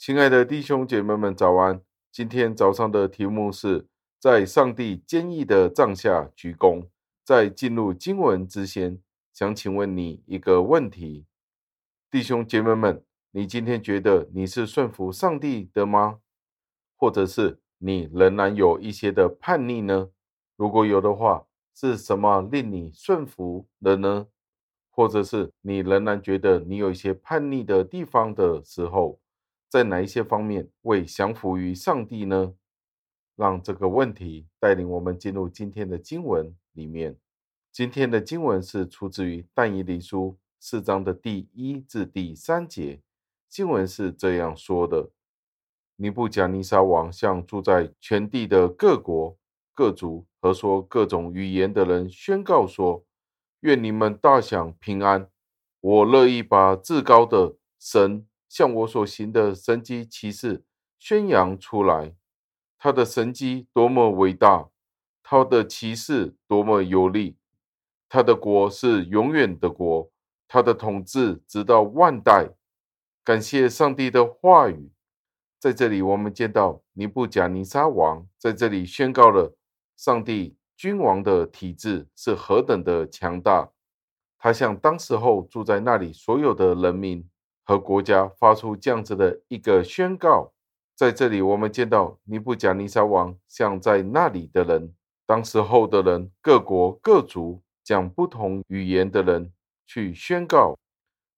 亲爱的弟兄姐妹们，早安！今天早上的题目是在上帝坚毅的帐下鞠躬。在进入经文之前，想请问你一个问题：弟兄姐妹们，你今天觉得你是顺服上帝的吗？或者是你仍然有一些的叛逆呢？如果有的话，是什么令你顺服了呢？或者是你仍然觉得你有一些叛逆的地方的时候？在哪一些方面未降服于上帝呢？让这个问题带领我们进入今天的经文里面。今天的经文是出自于但以理书四章的第一至第三节。经文是这样说的：尼布甲尼撒王向住在全地的各国、各族和说各种语言的人宣告说：愿你们大享平安！我乐意把至高的神。向我所行的神迹奇事宣扬出来，他的神迹多么伟大，他的骑士多么有力，他的国是永远的国，他的统治直到万代。感谢上帝的话语，在这里我们见到尼布甲尼撒王在这里宣告了上帝君王的体制是何等的强大，他向当时候住在那里所有的人民。和国家发出这样子的一个宣告，在这里我们见到尼布甲尼撒王向在那里的人，当时候的人，各国各族讲不同语言的人去宣告，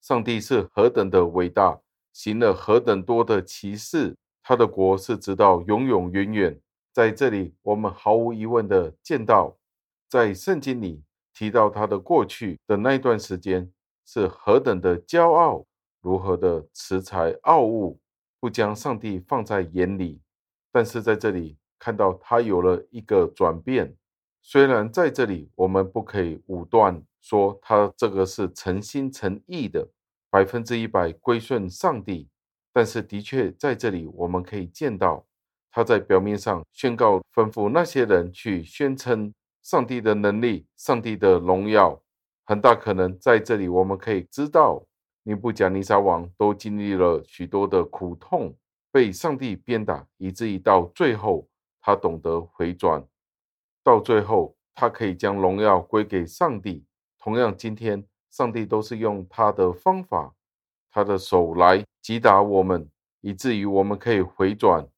上帝是何等的伟大，行了何等多的奇事，他的国是直到永永远远。在这里，我们毫无疑问的见到，在圣经里提到他的过去的那段时间是何等的骄傲。如何的恃才傲物，不将上帝放在眼里，但是在这里看到他有了一个转变。虽然在这里我们不可以武断说他这个是诚心诚意的，百分之一百归顺上帝，但是的确在这里我们可以见到他在表面上宣告吩咐那些人去宣称上帝的能力、上帝的荣耀，很大可能在这里我们可以知道。尼布甲尼撒王都经历了许多的苦痛，被上帝鞭打，以至于到最后他懂得回转，到最后他可以将荣耀归给上帝。同样，今天上帝都是用他的方法，他的手来击打我们，以至于我们可以回转。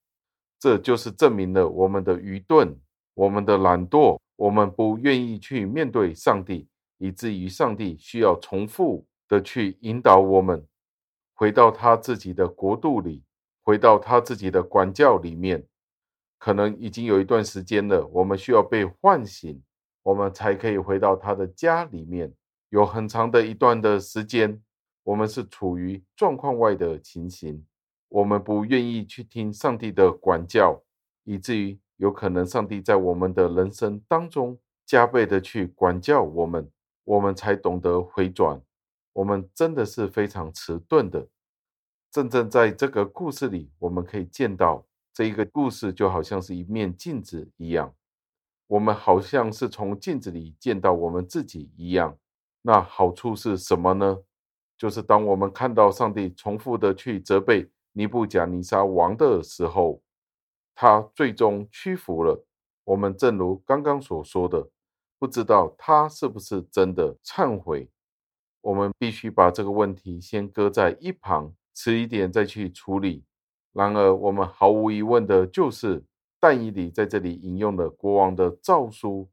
这就是证明了我们的愚钝、我们的懒惰，我们不愿意去面对上帝，以至于上帝需要重复。的去引导我们回到他自己的国度里，回到他自己的管教里面。可能已经有一段时间了，我们需要被唤醒，我们才可以回到他的家里面。有很长的一段的时间，我们是处于状况外的情形，我们不愿意去听上帝的管教，以至于有可能上帝在我们的人生当中加倍的去管教我们，我们才懂得回转。我们真的是非常迟钝的。真正在这个故事里，我们可以见到这一个故事就好像是一面镜子一样，我们好像是从镜子里见到我们自己一样。那好处是什么呢？就是当我们看到上帝重复的去责备尼布甲尼撒王的时候，他最终屈服了。我们正如刚刚所说的，不知道他是不是真的忏悔。我们必须把这个问题先搁在一旁，迟一点再去处理。然而，我们毫无疑问的就是，但以理在这里引用了国王的诏书，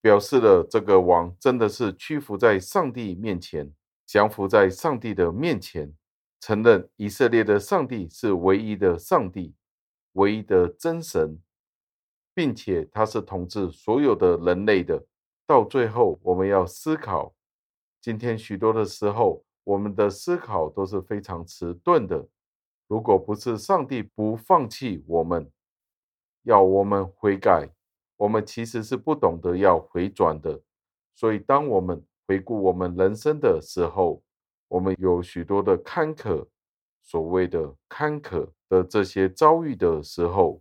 表示了这个王真的是屈服在上帝面前，降服在上帝的面前，承认以色列的上帝是唯一的上帝，唯一的真神，并且他是统治所有的人类的。到最后，我们要思考。今天许多的时候，我们的思考都是非常迟钝的。如果不是上帝不放弃我们，要我们悔改，我们其实是不懂得要回转的。所以，当我们回顾我们人生的时候，我们有许多的坎坷，所谓的坎坷的这些遭遇的时候，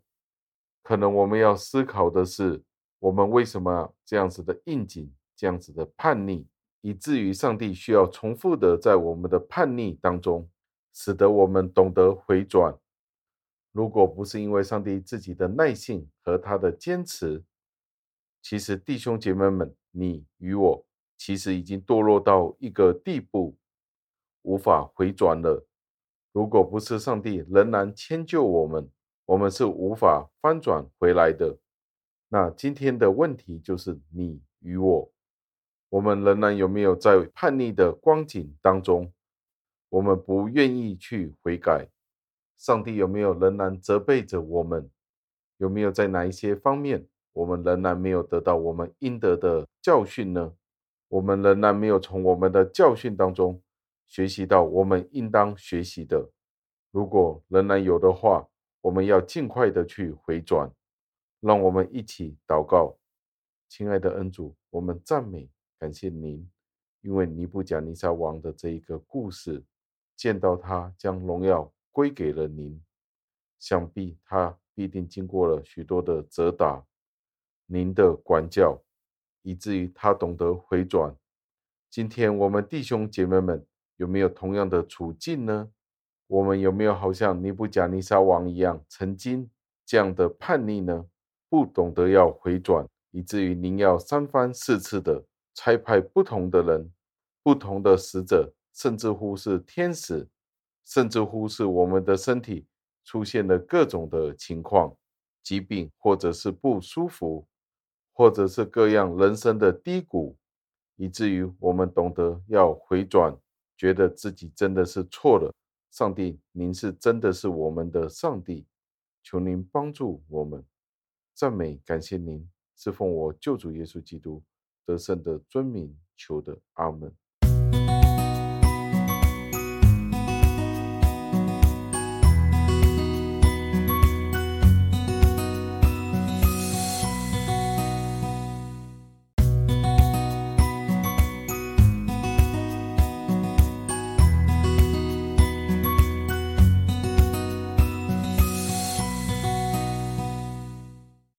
可能我们要思考的是，我们为什么这样子的应景，这样子的叛逆。以至于上帝需要重复的在我们的叛逆当中，使得我们懂得回转，如果不是因为上帝自己的耐性和他的坚持，其实弟兄姐妹们，你与我其实已经堕落到一个地步，无法回转了。如果不是上帝仍然迁就我们，我们是无法翻转回来的。那今天的问题就是你与我，我们仍然有没有在叛逆的光景当中？我们不愿意去悔改，上帝有没有仍然责备着我们？有没有在哪一些方面，我们仍然没有得到我们应得的教训呢？我们仍然没有从我们的教训当中学习到我们应当学习的。如果仍然有的话，我们要尽快的去回转。让我们一起祷告，亲爱的恩主，我们赞美感谢您，因为尼布甲尼撒王的这一个故事。见到他将荣耀归给了您，想必他必定经过了许多的责打，您的管教，以至于他懂得回转。今天我们弟兄姐妹们有没有同样的处境呢？我们有没有好像尼布甲尼撒王一样，曾经这样的叛逆呢？不懂得要回转，以至于您要三番四次的差派不同的人、不同的使者。甚至乎是天使，甚至乎是我们的身体出现了各种的情况，疾病，或者是不舒服，或者是各样人生的低谷，以至于我们懂得要回转，觉得自己真的是错了。上帝，您是真的是我们的上帝，求您帮助我们，赞美感谢您，是奉我救主耶稣基督得胜的尊名求得，阿门。